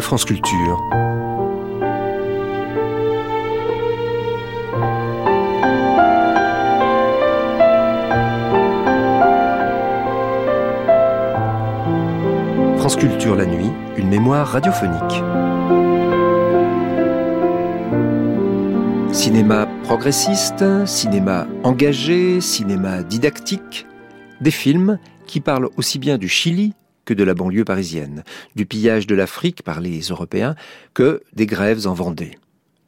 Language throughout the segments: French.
France Culture. France Culture la nuit, une mémoire radiophonique. Cinéma progressiste, cinéma engagé, cinéma didactique, des films qui parlent aussi bien du Chili que de la banlieue parisienne, du pillage de l'Afrique par les Européens que des grèves en Vendée.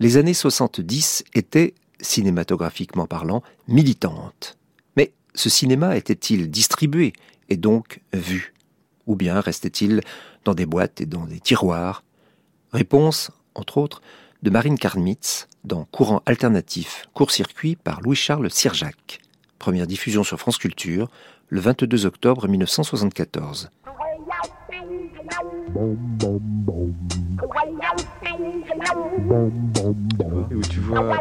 Les années 70 étaient, cinématographiquement parlant, militantes. Mais ce cinéma était-il distribué et donc vu? Ou bien restait-il dans des boîtes et dans des tiroirs? Réponse, entre autres, de Marine Karnitz dans Courant alternatif, court-circuit par Louis-Charles Sirjac. Première diffusion sur France Culture le 22 octobre 1974. Tu vois,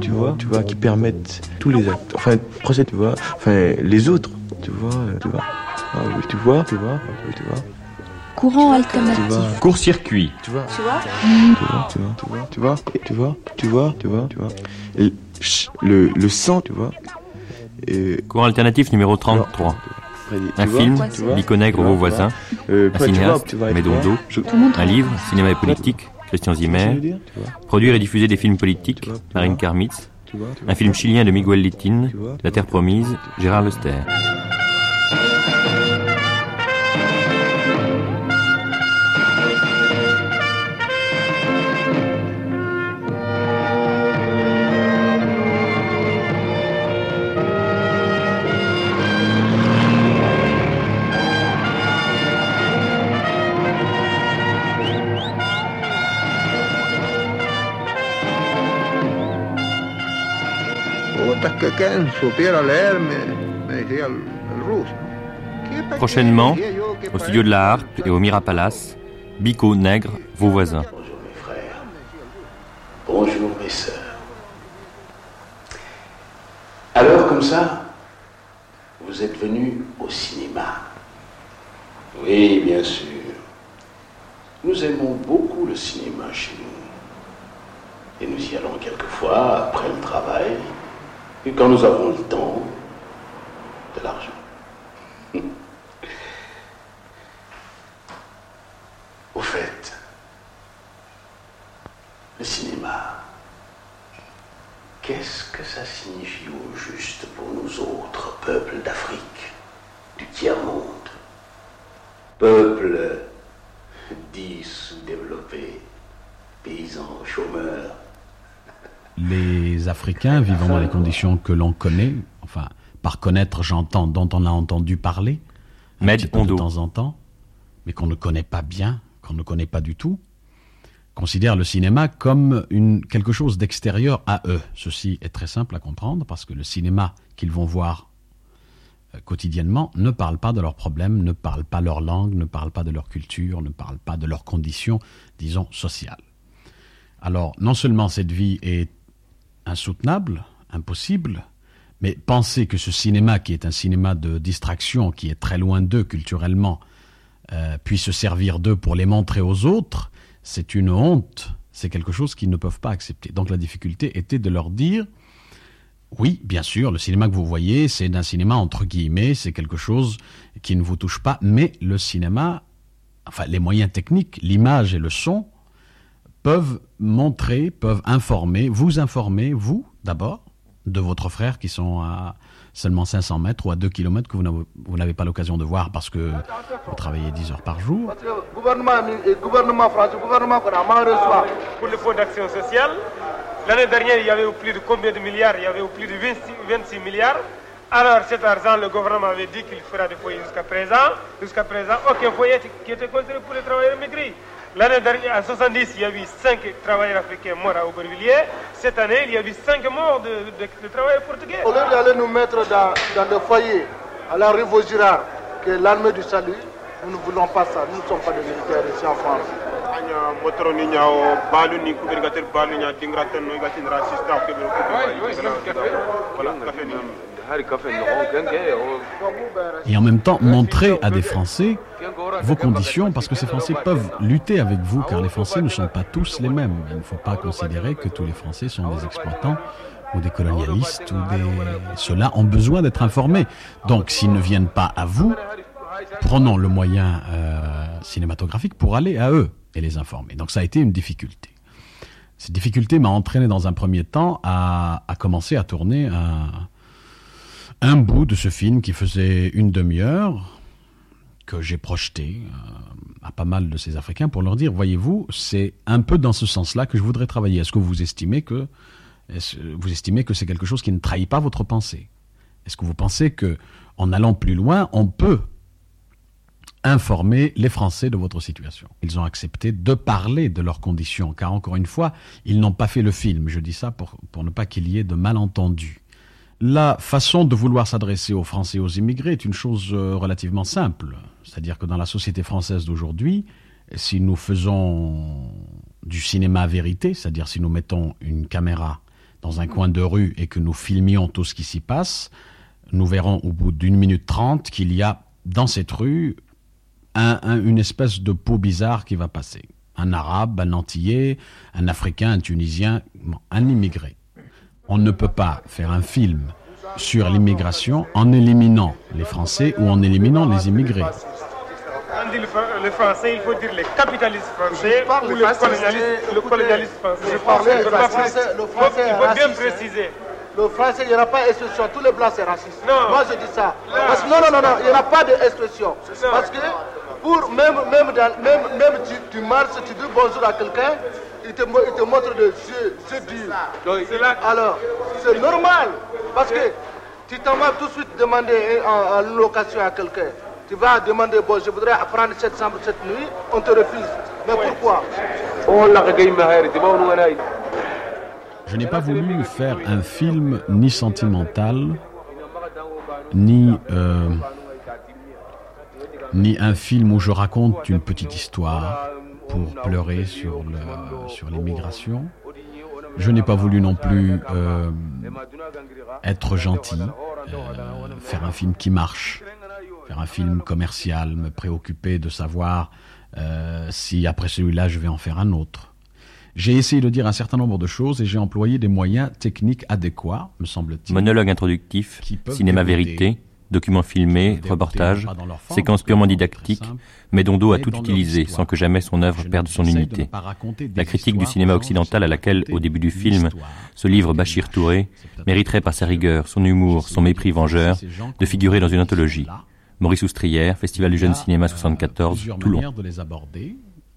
tu vois, tu vois, qui permettent tous les actes, enfin, procès, tu vois, enfin, les autres, tu vois, tu vois, ah, oui, tu vois, tu vois, tu vois. Courant alternatif. Court-circuit. Tu vois. Tu vois. Tu vois. Tu vois. Tu vois. Tu vois. Tu vois. Tu vois. Tu vois. Et le, le sang, tu vois. Et... Courant alternatif numéro 33. Un film, Biconègre vos voisins. Euh, un cinéaste, Médondo. Un livre, Cinéma et politique, Christian Zimmer. Produire et diffuser des films politiques, Marine Karmitz. Un film chilien de Miguel Littin, La Terre Promise, Gérard Lester. Prochainement, au studio de la Harpe et au Mira Palace, Bico Nègre, vos voisins. Bonjour mes frères. Bonjour mes sœurs. Alors comme ça, vous êtes venus au cinéma. Oui, bien sûr. Nous aimons beaucoup ficamos nos vontade. Que l'on connaît, enfin, par connaître, j'entends, dont on a entendu parler, un de temps en temps, mais qu'on ne connaît pas bien, qu'on ne connaît pas du tout, considèrent le cinéma comme une, quelque chose d'extérieur à eux. Ceci est très simple à comprendre parce que le cinéma qu'ils vont voir euh, quotidiennement ne parle pas de leurs problèmes, ne parle pas leur langue, ne parle pas de leur culture, ne parle pas de leurs conditions, disons, sociales. Alors, non seulement cette vie est insoutenable, impossible, mais penser que ce cinéma, qui est un cinéma de distraction, qui est très loin d'eux culturellement, euh, puisse se servir d'eux pour les montrer aux autres, c'est une honte, c'est quelque chose qu'ils ne peuvent pas accepter. Donc la difficulté était de leur dire, oui, bien sûr, le cinéma que vous voyez, c'est un cinéma entre guillemets, c'est quelque chose qui ne vous touche pas, mais le cinéma, enfin les moyens techniques, l'image et le son, peuvent montrer, peuvent informer, vous informer, vous d'abord, de votre frère qui sont à seulement 500 mètres ou à 2 km que vous n'avez pas l'occasion de voir parce que vous travaillez 10 heures par jour. gouvernement, gouvernement français, gouvernement qu'on a reçoit. Pour le fonds d'action sociale, l'année dernière, il y avait plus de combien de milliards? Il y avait plus de 26, milliards. Alors cet argent, le gouvernement avait dit qu'il fera des foyers jusqu'à présent. Jusqu'à présent, aucun foyer qui était construit pour les travailleurs immigrés. L'année dernière, en 70, il y a eu 5 travailleurs africains morts à Aubervilliers. Cette année, il y a eu 5 morts de, travailleurs portugais. Au lieu d'aller nous mettre dans, dans des foyers à la rue Vaugirard, qui est l'armée du salut, nous ne voulons pas ça. Nous ne sommes pas des militaires ici en France. Et en même temps, montrer à des Français vos conditions, parce que ces Français peuvent lutter avec vous, car les Français ne sont pas tous les mêmes. Il ne faut pas considérer que tous les Français sont des exploitants ou des colonialistes ou des... Ceux-là ont besoin d'être informés. Donc, s'ils ne viennent pas à vous, prenons le moyen euh, cinématographique pour aller à eux et les informer. Donc, ça a été une difficulté. Cette difficulté m'a entraîné dans un premier temps à, à commencer à tourner un, un bout de ce film qui faisait une demi-heure que j'ai projeté euh, à pas mal de ces Africains pour leur dire, voyez-vous, c'est un peu dans ce sens-là que je voudrais travailler. Est-ce que vous estimez que vous estimez que c'est quelque chose qui ne trahit pas votre pensée? Est-ce que vous pensez que en allant plus loin, on peut informer les Français de votre situation? Ils ont accepté de parler de leurs conditions, car encore une fois, ils n'ont pas fait le film. Je dis ça pour, pour ne pas qu'il y ait de malentendus. La façon de vouloir s'adresser aux Français et aux immigrés est une chose euh, relativement simple. C'est-à-dire que dans la société française d'aujourd'hui, si nous faisons du cinéma vérité, c'est-à-dire si nous mettons une caméra dans un coin de rue et que nous filmions tout ce qui s'y passe, nous verrons au bout d'une minute trente qu'il y a dans cette rue une espèce de peau bizarre qui va passer. Un arabe, un antillais, un africain, un tunisien, un immigré. On ne peut pas faire un film sur l'immigration en éliminant les Français ou en éliminant les immigrés. On dit les Français, il faut dire les capitalistes français ou les colonialistes, français. Je parlais le français, le français Il faut bien préciser. Le français, il n'y aura pas d'expression. Tous les blancs, c'est raciste. Non. Moi, je dis ça. Parce que, non, non, non, non, il n'y aura pas d'expression. Parce que, pour même, même, même, même tu, tu marches, tu dis bonjour à quelqu'un, il te, il te montre des yeux, yeux. Alors, c'est normal. Parce que tu t'en vas tout de suite demander en, location à quelqu'un. Tu vas demander, bon, je voudrais apprendre cette chambre cette nuit, on te refuse. Mais pourquoi? Je n'ai pas voulu faire un film ni sentimental, ni, euh, ni un film où je raconte une petite histoire pour pleurer sur l'immigration. Sur je n'ai pas voulu non plus euh, être gentil, euh, faire un film qui marche, faire un film commercial, me préoccuper de savoir euh, si après celui-là je vais en faire un autre. J'ai essayé de dire un certain nombre de choses et j'ai employé des moyens techniques adéquats, me semble-t-il. Monologue introductif, cinéma vérité, documents filmés, reportages, séquences purement didactiques, mais Dondo a tout utilisé sans que jamais son œuvre perde son unité. La critique du cinéma occidental à laquelle, au début du film, se livre Bachir Touré mériterait par sa rigueur, son humour, son mépris vengeur, de figurer dans une anthologie. Maurice Oustrière, Festival du Jeune Cinéma 74, Toulon.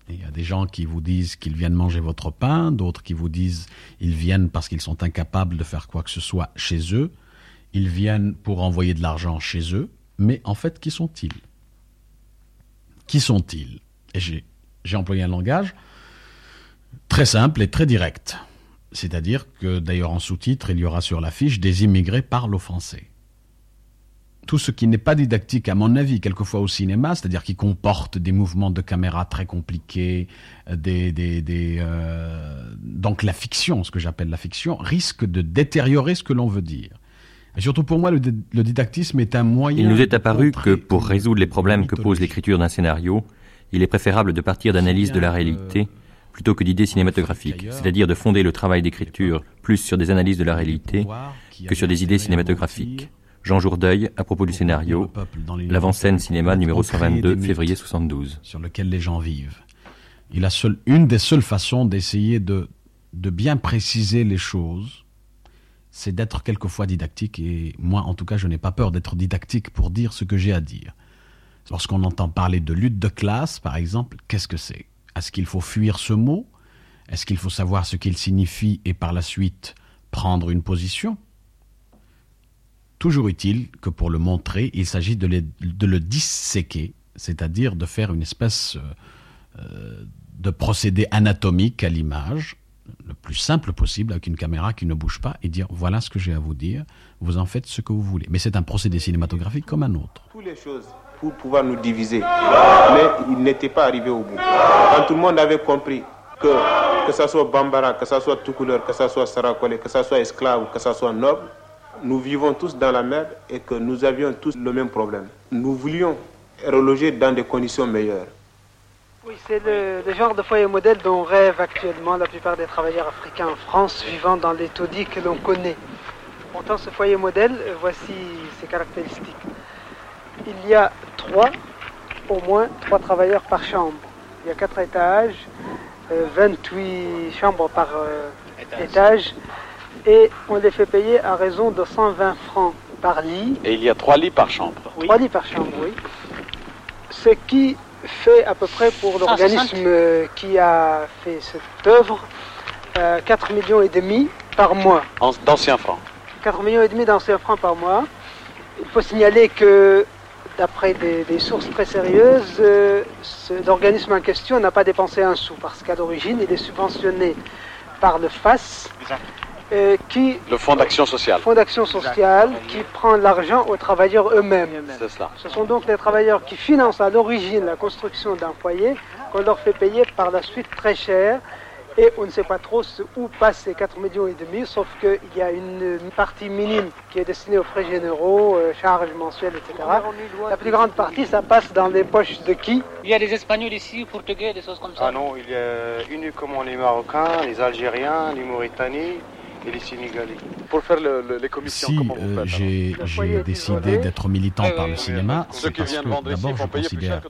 Il y a des gens qui vous disent qu'ils viennent manger votre pain, d'autres qui vous disent qu'ils viennent parce qu'ils sont incapables de faire quoi que ce soit chez eux. Ils viennent pour envoyer de l'argent chez eux, mais en fait, qui sont-ils? Qui sont-ils? Et j'ai employé un langage très simple et très direct. C'est-à-dire que, d'ailleurs, en sous-titre, il y aura sur l'affiche des immigrés parlent au français. Tout ce qui n'est pas didactique, à mon avis, quelquefois au cinéma, c'est-à-dire qui comporte des mouvements de caméra très compliqués, euh, donc la fiction, ce que j'appelle la fiction, risque de détériorer ce que l'on veut dire. Et surtout pour moi, le, didactisme est un moyen. Il nous est apparu que pour résoudre les problèmes que pose l'écriture d'un scénario, il est préférable de partir d'analyse de la réalité plutôt que d'idées cinématographiques, c'est-à-dire de fonder le travail d'écriture plus sur des analyses de la réalité que sur des idées cinématographiques. Jean Jourdeuil, à propos du scénario, l'avant-scène cinéma numéro 122, février 72. Sur lequel les gens vivent. Il a seul, une des seules façons d'essayer de, de bien préciser les choses, c'est d'être quelquefois didactique, et moi en tout cas je n'ai pas peur d'être didactique pour dire ce que j'ai à dire. Lorsqu'on entend parler de lutte de classe, par exemple, qu'est-ce que c'est? Est-ce qu'il faut fuir ce mot? Est-ce qu'il faut savoir ce qu'il signifie et par la suite prendre une position? Toujours utile que pour le montrer, il s'agit de, le disséquer, c'est-à-dire de faire une espèce euh, de procédé anatomique à l'image, le plus simple possible avec une caméra qui ne bouge pas et dire voilà ce que j'ai à vous dire, vous en faites ce que vous voulez. Mais c'est un procédé cinématographique comme un autre. Toutes les choses pour pouvoir nous diviser, mais il n'était pas arrivé au bout. Quand tout le monde avait compris que que ce soit Bambara, que ce soit tout couleur, que ce soit Sarakole, que ce soit esclave, que ce soit noble, nous vivons tous dans la merde et que nous avions tous le même problème. Nous voulions reloger dans des conditions meilleures. Oui, c'est le, genre de foyer modèle dont rêvent actuellement la plupart des travailleurs africains en France vivant dans les taudis que l'on connaît. Pourtant, ce foyer modèle, euh, voici ses caractéristiques. Il y a trois, au moins trois travailleurs par chambre. Il y a quatre étages, 28 euh, chambres par euh, étage. et on les fait payer à raison de 120 francs par lit. Et il y a trois lits par chambre. Trois lits par chambre, oui. Ce qui fait à peu près pour l'organisme euh, qui a fait cette œuvre 4 millions et demi par mois. D'anciens francs. 4 millions et demi d'anciens francs par mois. Il faut signaler que d'après des, sources très sérieuses, euh, l'organisme en question n'a pas dépensé un sou parce qu'à l'origine, il est subventionné par le FAS, euh, qui, le Fonds d'action sociale. Fonds d'action sociale qui prend l'argent aux travailleurs eux-mêmes. Ce sont donc les travailleurs qui financent à l'origine la construction d'un foyer qu'on leur fait payer par la suite très cher. Et on ne sait pas trop où passent ces 4 millions et demi, sauf qu'il y a une partie minime qui est destinée aux frais généraux, euh, charges mensuelles, etc. La plus grande partie, ça passe dans les poches de qui? Il y a des Espagnols ici, Portugais, des choses comme ça. Ah non, il y a uniquement les Marocains, les Algériens, les Mauritaniens et les Sénégalais. Pour faire les commissions, si euh, j'ai décidé d'être militant par le cinéma, c'est parce que d'abord je considère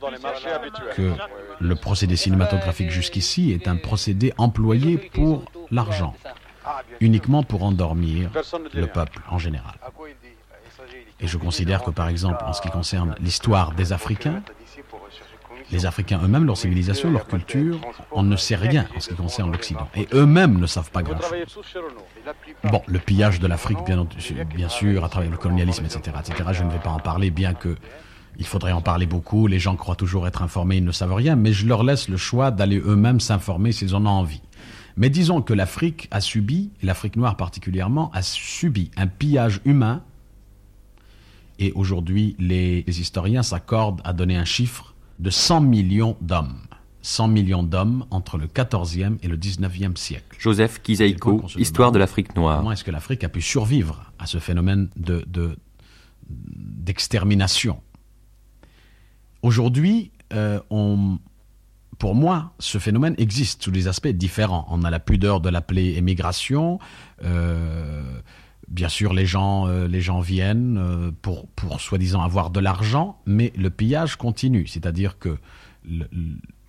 que le procédé cinématographique jusqu'ici est un procédé employé pour l'argent, uniquement pour endormir le peuple en général. Et je considère que par exemple, en ce qui concerne l'histoire des Africains, les Africains eux-mêmes, leur civilisation, leur culture, on ne sait rien en ce qui concerne l'Occident. Et eux-mêmes ne savent pas grand-chose. Bon, le pillage de l'Afrique, bien, sûr, à travers le colonialisme, etc., etc., je ne vais pas en parler, bien que il faudrait en parler beaucoup. Les gens croient toujours être informés, ils ne savent rien, mais je leur laisse le choix d'aller eux-mêmes s'informer s'ils en ont envie. Mais disons que l'Afrique a subi, l'Afrique noire particulièrement, a subi un pillage humain. Et aujourd'hui, les historiens s'accordent à donner un chiffre de 100 millions d'hommes. 100 millions d'hommes entre le 14e et le 19e siècle. Joseph Kizaïko, Histoire de l'Afrique noire. Comment est-ce que l'Afrique a pu survivre à ce phénomène de, d'extermination? Aujourd'hui, euh, pour moi, ce phénomène existe sous des aspects différents. On a la pudeur de l'appeler émigration. Euh, Bien sûr, les gens, euh, les gens viennent euh, pour, pour soi-disant avoir de l'argent, mais le pillage continue. C'est-à-dire que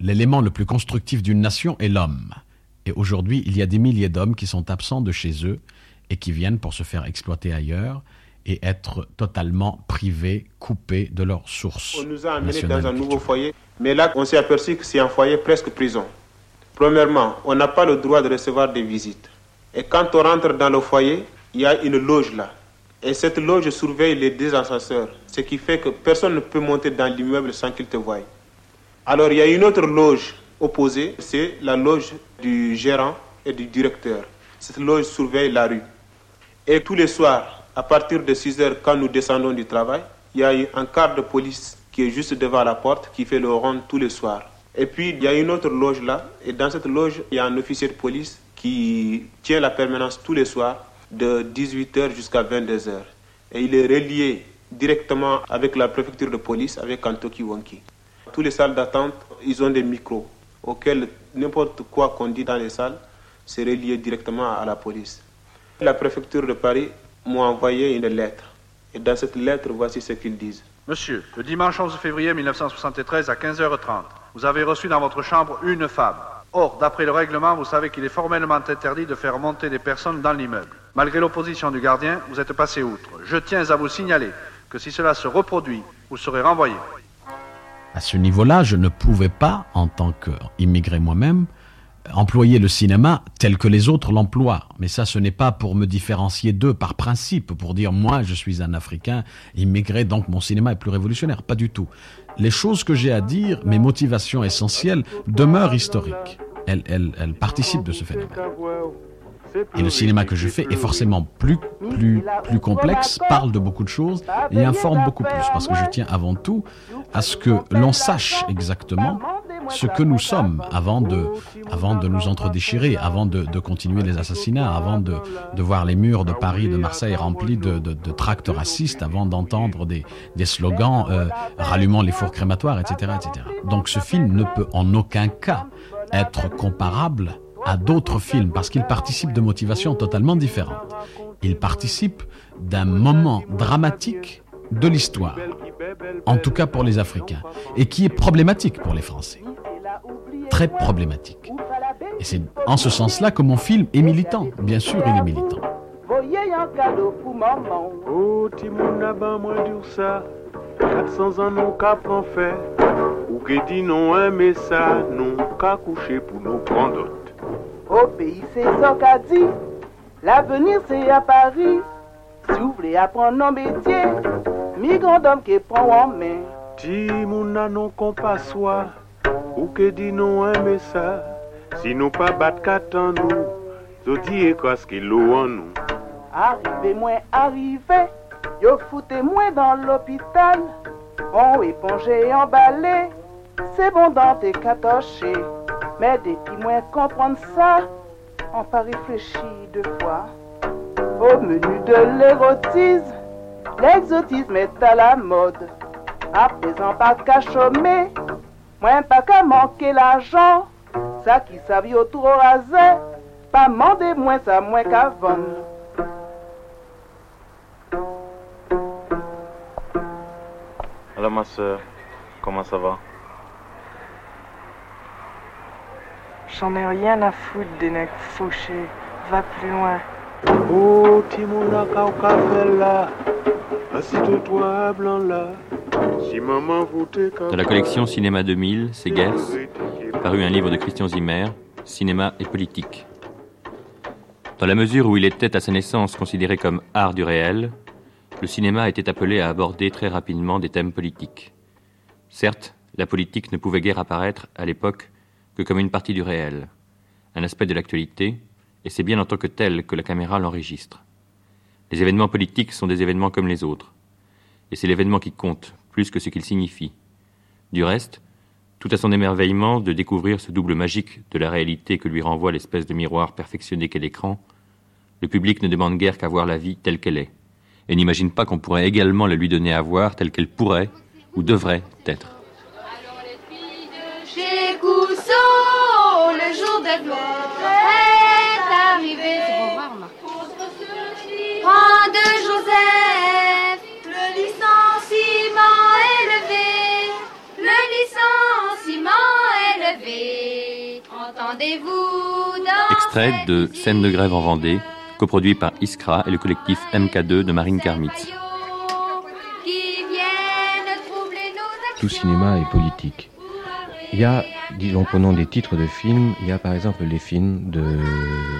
l'élément le plus constructif d'une nation est l'homme. Et aujourd'hui, il y a des milliers d'hommes qui sont absents de chez eux et qui viennent pour se faire exploiter ailleurs et être totalement privés, coupés de leurs sources. On nous a amenés dans un nouveau foyer, mais là, on s'est aperçu que c'est un foyer presque prison. Premièrement, on n'a pas le droit de recevoir des visites. Et quand on rentre dans le foyer, il y a une loge là. Et cette loge surveille les deux ascenseurs, ce qui fait que personne ne peut monter dans l'immeuble sans qu'il te voie. Alors il y a une autre loge opposée, c'est la loge du gérant et du directeur. Cette loge surveille la rue. Et tous les soirs, à partir de 6 heures, quand nous descendons du travail, il y a un quart de police qui est juste devant la porte, qui fait le rond tous les soirs. Et puis, il y a une autre loge là, et dans cette loge, il y a un officier de police qui tient la permanence tous les soirs de 18h jusqu'à 22h. Et il est relié directement avec la préfecture de police, avec Kantoki Wanki. Tous les salles d'attente, ils ont des micros auxquels n'importe quoi qu'on dit dans les salles, c'est relié directement à la police. La préfecture de Paris m'a envoyé une lettre. Et dans cette lettre, voici ce qu'ils disent. Monsieur, le dimanche 11 février 1973 à 15h30, vous avez reçu dans votre chambre une femme. Or, d'après le règlement, vous savez qu'il est formellement interdit de faire monter des personnes dans l'immeuble. Malgré l'opposition du gardien, vous êtes passé outre. Je tiens à vous signaler que si cela se reproduit, vous serez renvoyé. À ce niveau-là, je ne pouvais pas, en tant qu'immigré moi-même, employer le cinéma tel que les autres l'emploient. Mais ça, ce n'est pas pour me différencier d'eux par principe, pour dire moi, je suis un Africain immigré, donc mon cinéma est plus révolutionnaire. Pas du tout. Les choses que j'ai à dire, mes motivations essentielles, demeurent historiques elle, elle, elle participe de ce phénomène. Et le cinéma que je fais est forcément plus, plus, plus complexe, parle de beaucoup de choses et informe beaucoup plus. Parce que je tiens avant tout à ce que l'on sache exactement ce que nous sommes avant de, avant de nous entredéchirer, avant de, de continuer les assassinats, avant de, de, voir les murs de Paris, de Marseille remplis de, de tracts racistes, avant d'entendre des, des, slogans euh, rallumant les fours crématoires, etc., etc. Donc ce film ne peut en aucun cas être comparable à d'autres films parce qu'il participe de motivations totalement différentes. Il participe d'un moment dramatique de l'histoire, en tout cas pour les Africains, et qui est problématique pour les Français. Très problématique. Et c'est en ce sens-là que mon film est militant. Bien sûr, il est militant. Oh, Timona, ben moins dur ça. 400 ans, non, cap en fait. Ou que dit non, aimer ça, non, qu'à coucher pour nous prendre. Au pays, c'est ça qu'a dit. L'avenir, c'est à Paris. Si vous voulez apprendre un métier, migrant d'homme qui prend en main. Timona, non, qu'on pas soi. Ou que dit non, aimer ça. Si nous pas battre qu'attend nous, Zodi et quoi ce qu'il en nous. Arrivez, moi, arrivez. Yo foutez moi dans l'hôpital. On éponge et emballé. C'est bon dans tes catochés. Mais depuis moi comprendre ça, on pas réfléchi deux fois. Au menu de l'érotisme, l'exotisme est à la mode. À présent, pas qu'à chômer, moins pas qu'à manquer l'argent. Ça qui savait autour au rasé, pas demander moins ça, moins qu'à vendre. Alors ma soeur, comment ça va? J'en ai rien à foutre des necks fauchés. Va plus loin. Oh, Timona là. Assis-toi, blanc là. Si maman voûtait Dans la collection Cinéma 2000, c'est Gers, paru un livre de Christian Zimmer, Cinéma et politique. Dans la mesure où il était à sa naissance considéré comme art du réel, le cinéma était appelé à aborder très rapidement des thèmes politiques. Certes, la politique ne pouvait guère apparaître, à l'époque, que comme une partie du réel, un aspect de l'actualité, et c'est bien en tant que tel que la caméra l'enregistre. Les événements politiques sont des événements comme les autres, et c'est l'événement qui compte, plus que ce qu'il signifie. Du reste, tout à son émerveillement de découvrir ce double magique de la réalité que lui renvoie l'espèce de miroir perfectionné qu'est l'écran, le public ne demande guère qu'à voir la vie telle qu'elle est, et n'imagine pas qu'on pourrait également la lui donner à voir telle qu'elle pourrait ou devrait être. est arrivé. Prends de Joseph, le licenciement élevé, le licenciement élevé. Entendez-vous dans Extrait de Scène de grève en Vendée, coproduit par Iskra et le collectif MK2 de Marine Karmitz. Tout cinéma est politique. Il y a, disons, prenons des titres de films, il y a par exemple les films de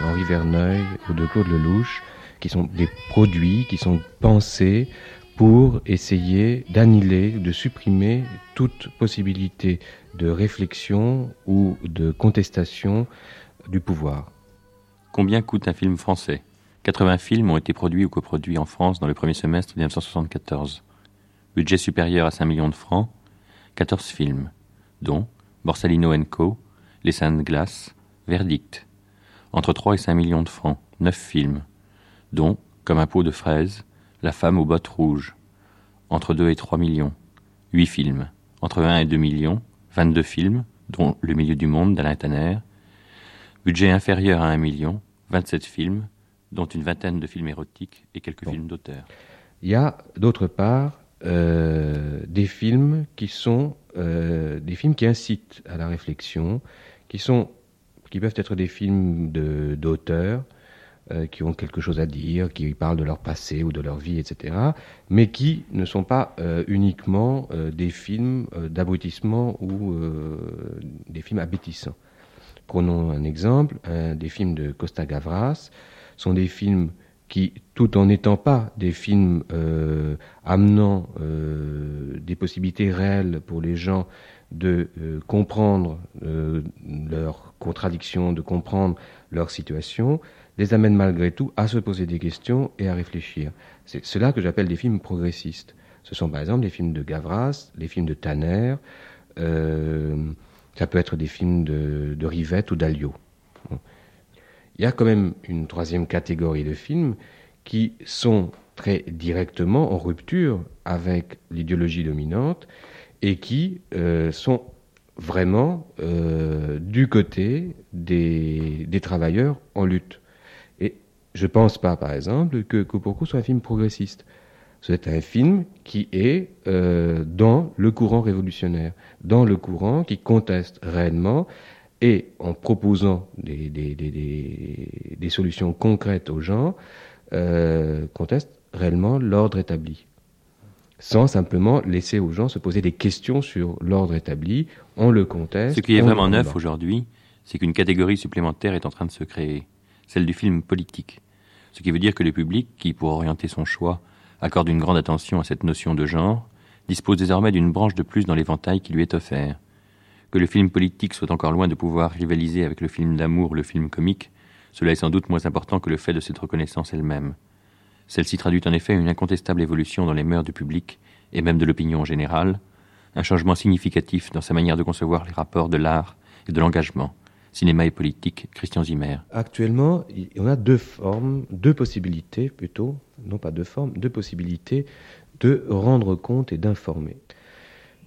Henri Verneuil ou de Claude Lelouch, qui sont des produits qui sont pensés pour essayer d'annihiler, de supprimer toute possibilité de réflexion ou de contestation du pouvoir. Combien coûte un film français? 80 films ont été produits ou coproduits en France dans le premier semestre 1974. Budget supérieur à 5 millions de francs, 14 films, dont Borsalino Co., Les Saintes Glaces, Verdict. Entre 3 et 5 millions de francs, 9 films, dont, comme un pot de fraises, La femme aux bottes rouges. Entre 2 et 3 millions, 8 films. Entre 1 et 2 millions, 22 films, dont Le milieu du monde d'Alain Tanner. Budget inférieur à 1 million, 27 films, dont une vingtaine de films érotiques et quelques films d'auteur. Il y a, d'autre part, euh, des films qui sont euh, des films qui incitent à la réflexion, qui sont qui peuvent être des films d'auteurs euh, qui ont quelque chose à dire, qui parlent de leur passé ou de leur vie, etc., mais qui ne sont pas uniquement des films d'abrutissement ou des films abétissants. Prenons un exemple, des films de Costa Gavras sont des films qui, tout en n'étant pas des films euh, amenant euh, des possibilités réelles pour les gens de comprendre leurs contradictions, de comprendre leur situation, les amène malgré tout à se poser des questions et à réfléchir. C'est cela que j'appelle des films progressistes. Ce sont par exemple les films de Gavras, les films de Tanner, euh, ça peut être des films de, Rivette ou d'Alliot. Il y a quand même une troisième catégorie de films qui sont très directement en rupture avec l'idéologie dominante et qui euh, sont vraiment euh, du côté des, des, travailleurs en lutte. Et je ne pense pas, par exemple, que Coup soit un film progressiste. C'est un film qui est euh, dans le courant révolutionnaire, dans le courant qui conteste réellement et en proposant des, des, des, des solutions concrètes aux gens, euh, conteste réellement l'ordre établi sans simplement laisser aux gens se poser des questions sur l'ordre établi, on le conteste. Ce qui est vraiment neuf aujourd'hui, c'est qu'une catégorie supplémentaire est en train de se créer, celle du film politique. Ce qui veut dire que le public, qui, pour orienter son choix, accorde une grande attention à cette notion de genre, dispose désormais d'une branche de plus dans l'éventail qui lui est offert. Que le film politique soit encore loin de pouvoir rivaliser avec le film d'amour, le film comique, cela est sans doute moins important que le fait de cette reconnaissance elle-même. Celle-ci traduit en effet une incontestable évolution dans les mœurs du public et même de l'opinion en général, un changement significatif dans sa manière de concevoir les rapports de l'art et de l'engagement. Cinéma et politique, Christian Zimmer. Actuellement, on a deux formes, deux possibilités plutôt, non pas deux formes, deux possibilités de rendre compte et d'informer.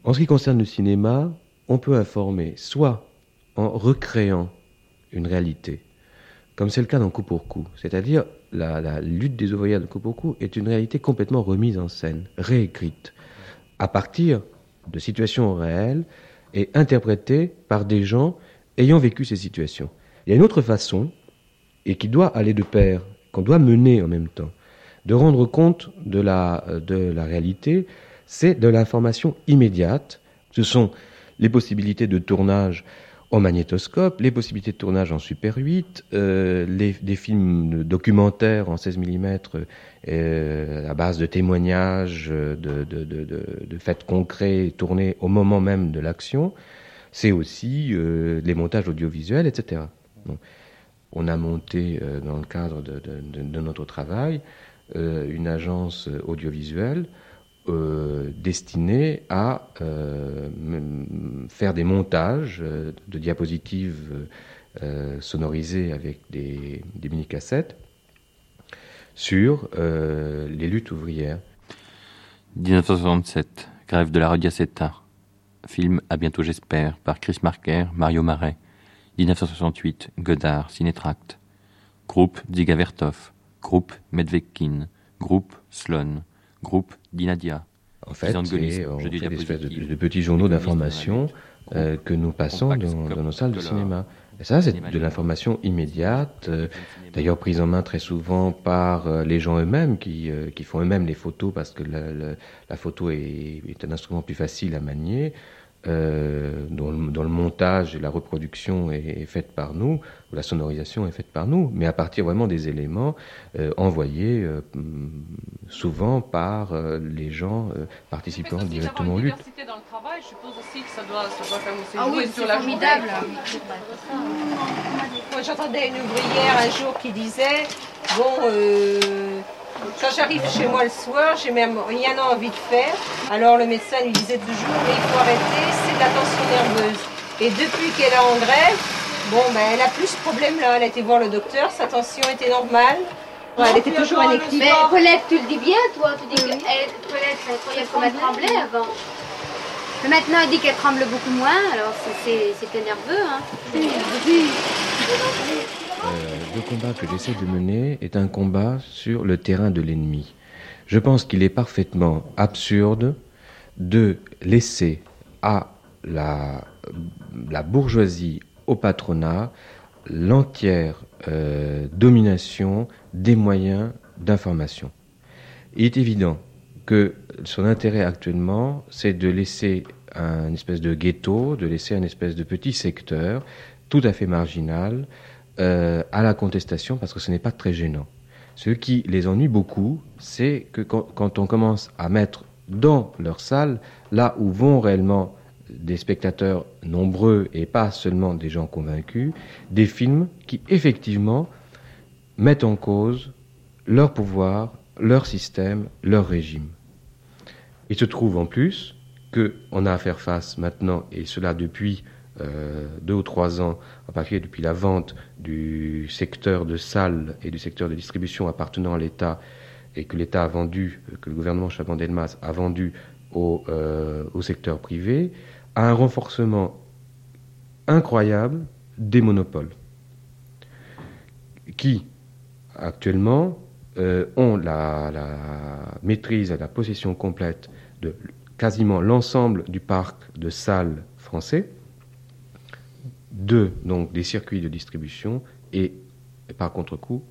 En ce qui concerne le cinéma, on peut informer soit en recréant une réalité, comme c'est le cas dans Coup pour Coup, c'est-à-dire la, lutte des ouvriers de Kopoku est une réalité complètement remise en scène, réécrite, à partir de situations réelles et interprétée par des gens ayant vécu ces situations. Il y a une autre façon, et qui doit aller de pair, qu'on doit mener en même temps, de rendre compte de la, de la réalité, c'est de l'information immédiate. Ce sont les possibilités de tournage au magnétoscope, les possibilités de tournage en Super 8, euh, les, des films documentaires en 16 mm euh, à base de témoignages, de, de, faits concrets tournés au moment même de l'action. C'est aussi euh, les montages audiovisuels, etc. on a monté euh, dans le cadre de, notre travail euh, une agence audiovisuelle euh, destiné à euh, faire des montages euh, de diapositives sonorisées avec des, mini-cassettes sur les luttes ouvrières. 1967, grève de la Radiaceta. Film À bientôt j'espère par Chris Marker, Mario Marais. 1968, Godard, Cinétract. Groupe Dziga Vertov. Groupe Medvedkin. Groupe Sloan groupe d'Inadia. En fait, on fait des espèces de, petits journaux d'information euh, que nous passons dans, nos salles de cinéma. Et ça, c'est de l'information immédiate, euh, d'ailleurs prise en main très souvent par euh, les gens eux-mêmes qui, qui font eux-mêmes les photos parce que la, la, photo est, est, un instrument plus facile à manier euh, dont, le, dont, le, montage et la reproduction est, est, faite par nous, ou la sonorisation est faite par nous, mais à partir vraiment des éléments euh, envoyés euh, souvent par euh, les gens euh, participant directement aux luttes. dans le travail, je suppose aussi que ça doit, ça doit quand même ah oui, sur la formidable. Moi j'entendais une ouvrière un jour qui disait, bon... Quand j'arrive chez moi le soir, j'ai même rien envie de faire. Alors le médecin lui disait toujours, mais il faut arrêter, c'est de la tension nerveuse. Et depuis qu'elle est en grève, bon, ben, elle a plus ce problème-là. Elle a été voir le docteur, sa tension était normale. elle était toujours inactive. Mais Colette, tu le dis bien, toi. Tu dis que elle, Colette, elle croyait qu'elle tremblait avant. Mais maintenant, elle dit qu'elle tremble beaucoup moins, alors c'était nerveux. Hein. Euh, le combat que j'essaie de mener est un combat sur le terrain de l'ennemi. Je pense qu'il est parfaitement absurde de laisser à la, bourgeoisie, au patronat, l'entière euh, domination des moyens d'information. Il est évident que son intérêt actuellement, c'est de laisser un espèce de ghetto, de laisser un espèce de petit secteur tout à fait marginal, euh, à la contestation parce que ce n'est pas très gênant. Ce qui les ennuie beaucoup, c'est que quand, on commence à mettre dans leur salle, là où vont réellement des spectateurs nombreux et pas seulement des gens convaincus, des films qui effectivement mettent en cause leur pouvoir, leur système, leur régime. Il se trouve en plus qu'on a à faire face maintenant, et cela depuis euh, deux ou trois ans, en particulier depuis la vente du secteur de salles et du secteur de distribution appartenant à l'État, et que l'État a vendu, que le gouvernement Chaban-Delmas a vendu au, euh, secteur privé, à un renforcement incroyable des monopoles, qui actuellement euh, ont la, la, maîtrise et la possession complète de quasiment l'ensemble du parc de salles français, de donc des circuits de distribution et par contre-coup,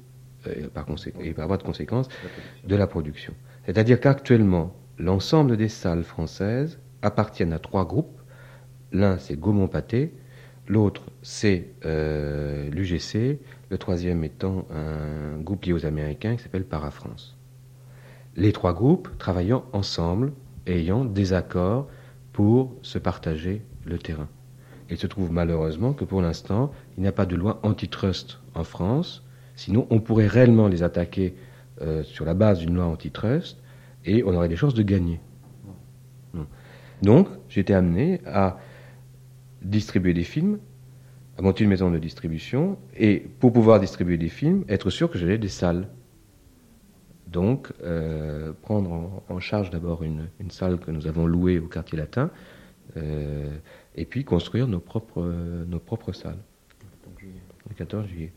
euh, par et par voie de conséquence, de la production. C'est-à-dire qu'actuellement, l'ensemble des salles françaises appartiennent à trois groupes. L'un, c'est Gaumont-Pâté, l'autre, c'est euh, l'UGC, le troisième étant un groupe lié aux Américains qui s'appelle Parafrance. Les trois groupes travaillant ensemble, ayant des accords pour se partager le terrain. Il se trouve malheureusement que pour l'instant, il n'y a pas de loi antitrust en France, sinon on pourrait réellement les attaquer euh, sur la base d'une loi antitrust et on aurait des chances de gagner. Donc, j'étais amené à distribuer des films, à monter une maison de distribution, et pour pouvoir distribuer des films, être sûr que j'avais des salles. Donc, euh, prendre en, charge d'abord une, salle que nous avons louée au quartier latin, et puis construire nos propres, nos propres salles. Le 14 juillet.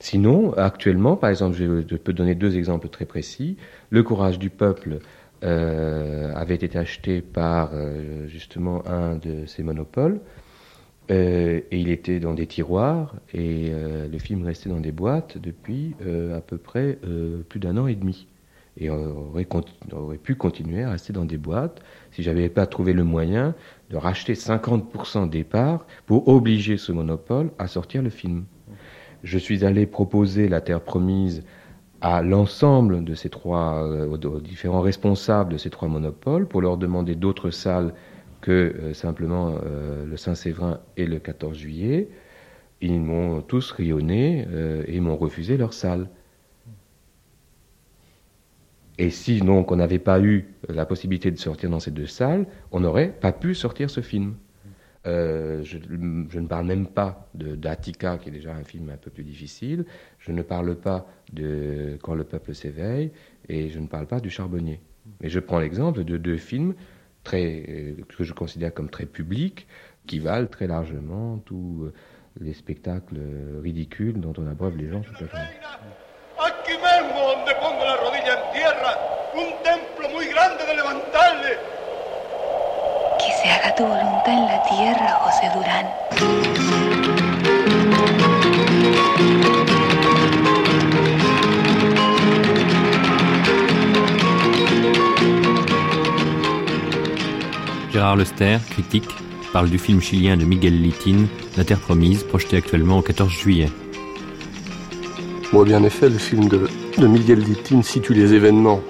Sinon, actuellement, par exemple, je, peux donner deux exemples très précis. Le courage du peuple euh, avait été acheté par euh, justement un de ces monopoles. Euh, et il était dans des tiroirs et le film restait dans des boîtes depuis à peu près plus d'un an et demi. Et aurait, pu continuer à rester dans des boîtes si j'avais pas trouvé le moyen de racheter 50% des parts pour obliger ce monopole à sortir le film je suis allé proposer la terre promise à l'ensemble de ces trois, euh, aux différents responsables de ces trois monopoles pour leur demander d'autres salles que euh, simplement euh, le Saint-Séverin et le 14 juillet. Ils m'ont tous rayonné et m'ont refusé leur salle. Et si donc on n'avait pas eu la possibilité de sortir dans ces deux salles, on n'aurait pas pu sortir ce film. Euh, je, ne parle même pas d'Attica, qui est déjà un film un peu plus difficile. Je ne parle pas de Quand le peuple s'éveille, et je ne parle pas du Charbonnier. Mais je prends l'exemple de deux films très, euh, que je considère comme très publics, qui valent très largement tous les spectacles ridicules dont on abreuve les gens journée. Aquí mismo, donde pongo la rodilla en tierra, un templo muy grande de levantarle. Que se haga tu voluntad en la tierra, José Durán. Gérard Lester, critique, parle du film chilien de Miguel Litin, La Terre Promise, projeté actuellement au 14 juillet. Bon, bien en effet, le film de, de Miguel Litin situe les événements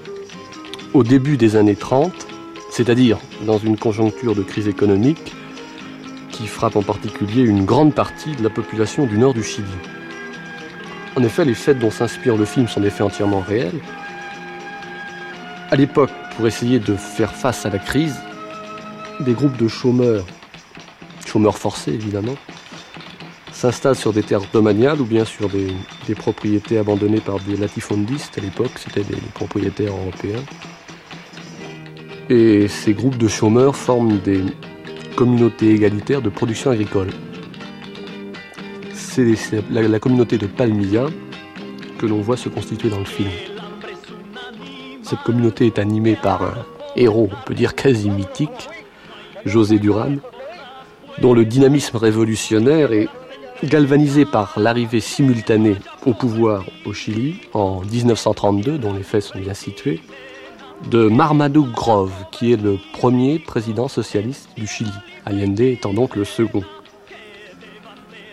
au début des années 30 c'est-à-dire dans une conjoncture de crise économique qui frappe en particulier une grande partie de la population du nord du Chili. En effet, les faits dont s'inspire le film sont des faits entièrement réels. À l'époque, pour essayer de faire face à la crise, des groupes de chômeurs, chômeurs forcés évidemment, s'installent sur des terres domaniales ou bien sur des, propriétés abandonnées par des latifondistes. À l'époque, c'était des propriétaires européens. Et ces groupes de chômeurs forment des communautés égalitaires de production agricole. C'est la, communauté de Palmilla que l'on voit se constituer dans le film. Cette communauté est animée par un héros, on peut dire quasi mythique, José Duran, dont le dynamisme révolutionnaire est galvanisé par l'arrivée simultanée au pouvoir au Chili en 1932, dont les faits sont bien situés, de Marmaduke Grove, qui est le premier président socialiste du Chili, Allende étant donc le second.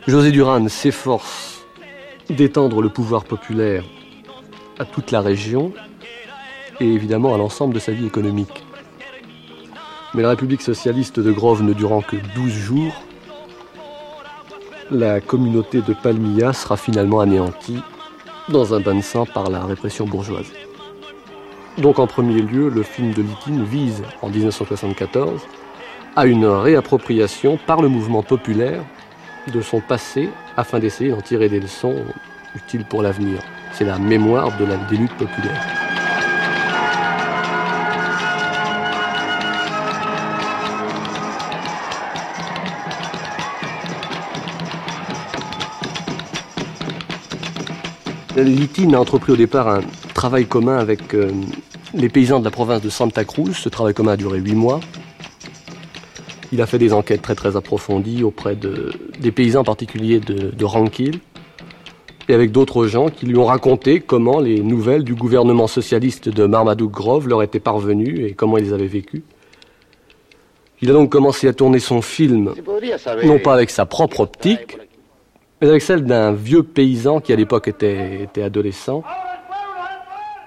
José Duran s'efforce d'étendre le pouvoir populaire à toute la région et évidemment à l'ensemble de sa vie économique. Mais la République socialiste de Grove ne durant que 12 jours, la communauté de Palmilla sera finalement anéantie dans un bain de sang par la répression bourgeoise. Donc en premier lieu, le film de Litine vise, en 1974, à une réappropriation par le mouvement populaire de son passé afin d'essayer d'en tirer des leçons utiles pour l'avenir. C'est la mémoire de la, des luttes populaires. Litine a entrepris au départ un travail commun avec euh, les paysans de la province de Santa Cruz. Ce travail commun a duré huit mois. Il a fait des enquêtes très très approfondies auprès de, des paysans en particulier de, de Ranquil et avec d'autres gens qui lui ont raconté comment les nouvelles du gouvernement socialiste de Marmaduke Grove leur étaient parvenues et comment ils avaient vécu. Il a donc commencé à tourner son film, non pas avec sa propre optique, mais avec celle d'un vieux paysan qui à l'époque était, adolescent.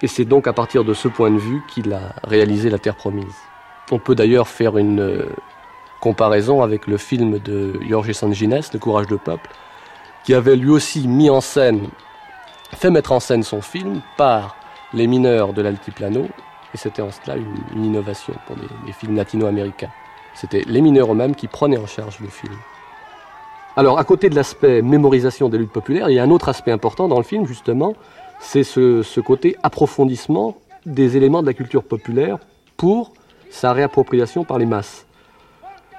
Et c'est donc à partir de ce point de vue qu'il a réalisé La Terre Promise. On peut d'ailleurs faire une euh, comparaison avec le film de Jorge Sanguines, Le Courage de Peuple, qui avait lui aussi mis en scène, fait mettre en scène son film par les mineurs de l'Altiplano, et c'était en cela une, innovation pour les films latino-américains. C'était les mineurs eux-mêmes qui prenaient en charge le film. Alors, à côté de l'aspect mémorisation des luttes populaires, il y a un autre aspect important dans le film, justement, c'est ce, côté approfondissement des éléments de la culture populaire pour sa réappropriation par les masses.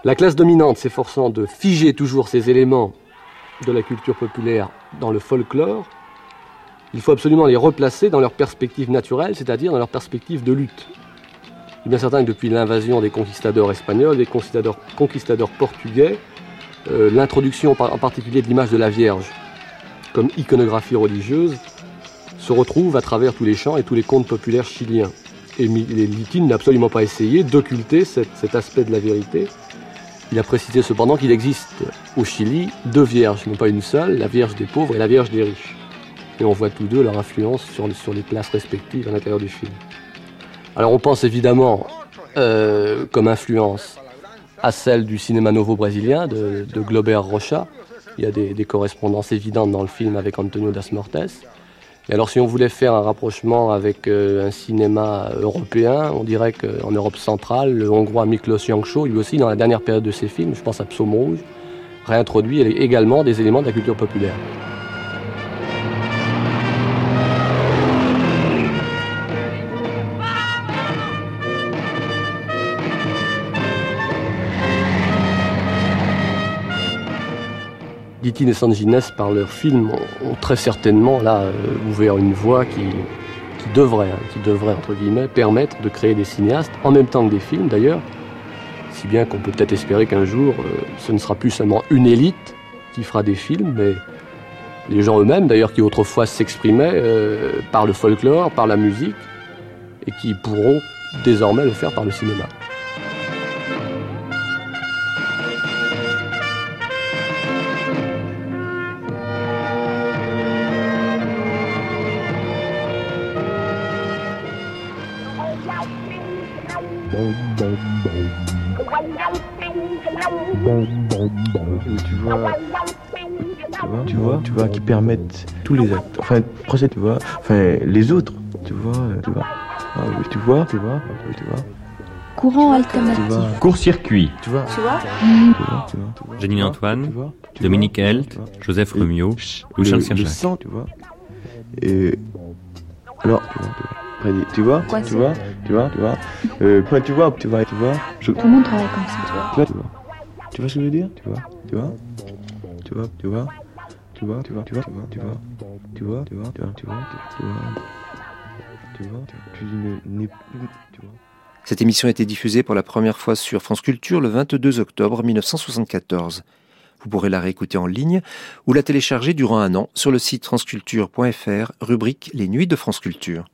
La classe dominante s'efforçant de figer toujours ces éléments de la culture populaire dans le folklore, il faut absolument les replacer dans leur perspective naturelle, c'est-à-dire dans leur perspective de lutte. Il est bien certain que depuis l'invasion des conquistadors espagnols, des conquistadors portugais, euh, l'introduction en particulier de l'image de la Vierge comme iconographie religieuse se retrouve à travers tous les chants et tous les contes populaires chiliens. Et Litine n'a absolument pas essayé d'occulter cet, aspect de la vérité. Il a précisé cependant qu'il existe au Chili deux vierges, non pas une seule, la Vierge des pauvres et la Vierge des riches. Et on voit tous deux leur influence sur, les places respectives à l'intérieur du film. Alors on pense évidemment euh, comme influence à celle du cinéma novo brésilien de, Glober Rocha. Il y a des, correspondances évidentes dans le film avec Antonio Das Mortes. Et alors si on voulait faire un rapprochement avec euh, un cinéma européen, on dirait qu'en Europe centrale, le hongrois Miklos Jancsó, lui aussi dans la dernière période de ses films, je pense à Psaume Rouge, réintroduit également des éléments de la culture populaire. Et Sanguines, par leur film, ont, très certainement là euh, ouvert une voie qui, devrait, hein, qui devrait, entre guillemets, permettre de créer des cinéastes, en même temps que des films d'ailleurs, si bien qu'on peut peut-être espérer qu'un jour, euh, ce ne sera plus seulement une élite qui fera des films, mais les gens eux-mêmes, d'ailleurs, qui autrefois s'exprimaient euh, par le folklore, par la musique, et qui pourront désormais le faire par le cinéma. Tu vois, tu vois, qui permettent tous les actes, enfin, tu vois, enfin, les autres, tu vois, tu vois, ah, tu vois, tu vois, tu vois. Courant alternatif. Court-circuit. Tu vois, tu vois, Janine Antoine, Dominique Helt, Joseph Rumio, Louis Charles Le sang, tu vois. Et alors, tu vois, tu vois. Tu vois, tu vois, tu vois, tu vois, euh, tu vois, tu vois, tu vois. Je... Tout le monde travaille comme ça, tu vois. Tu vois, tu vois. Tu vois ce que je veux dire Tu vois, tu vois, tu vois, tu vois, tu vois, tu vois, tu vois, tu vois, tu vois, tu vois, tu vois, tu vois, tu vois, tu vois, tu vois. Cette émission a été diffusée pour la première fois sur France Culture le 22 octobre 1974. Vous pourrez la réécouter en ligne ou la télécharger durant un an sur le site franceculture.fr, rubrique Les Nuits de France Culture.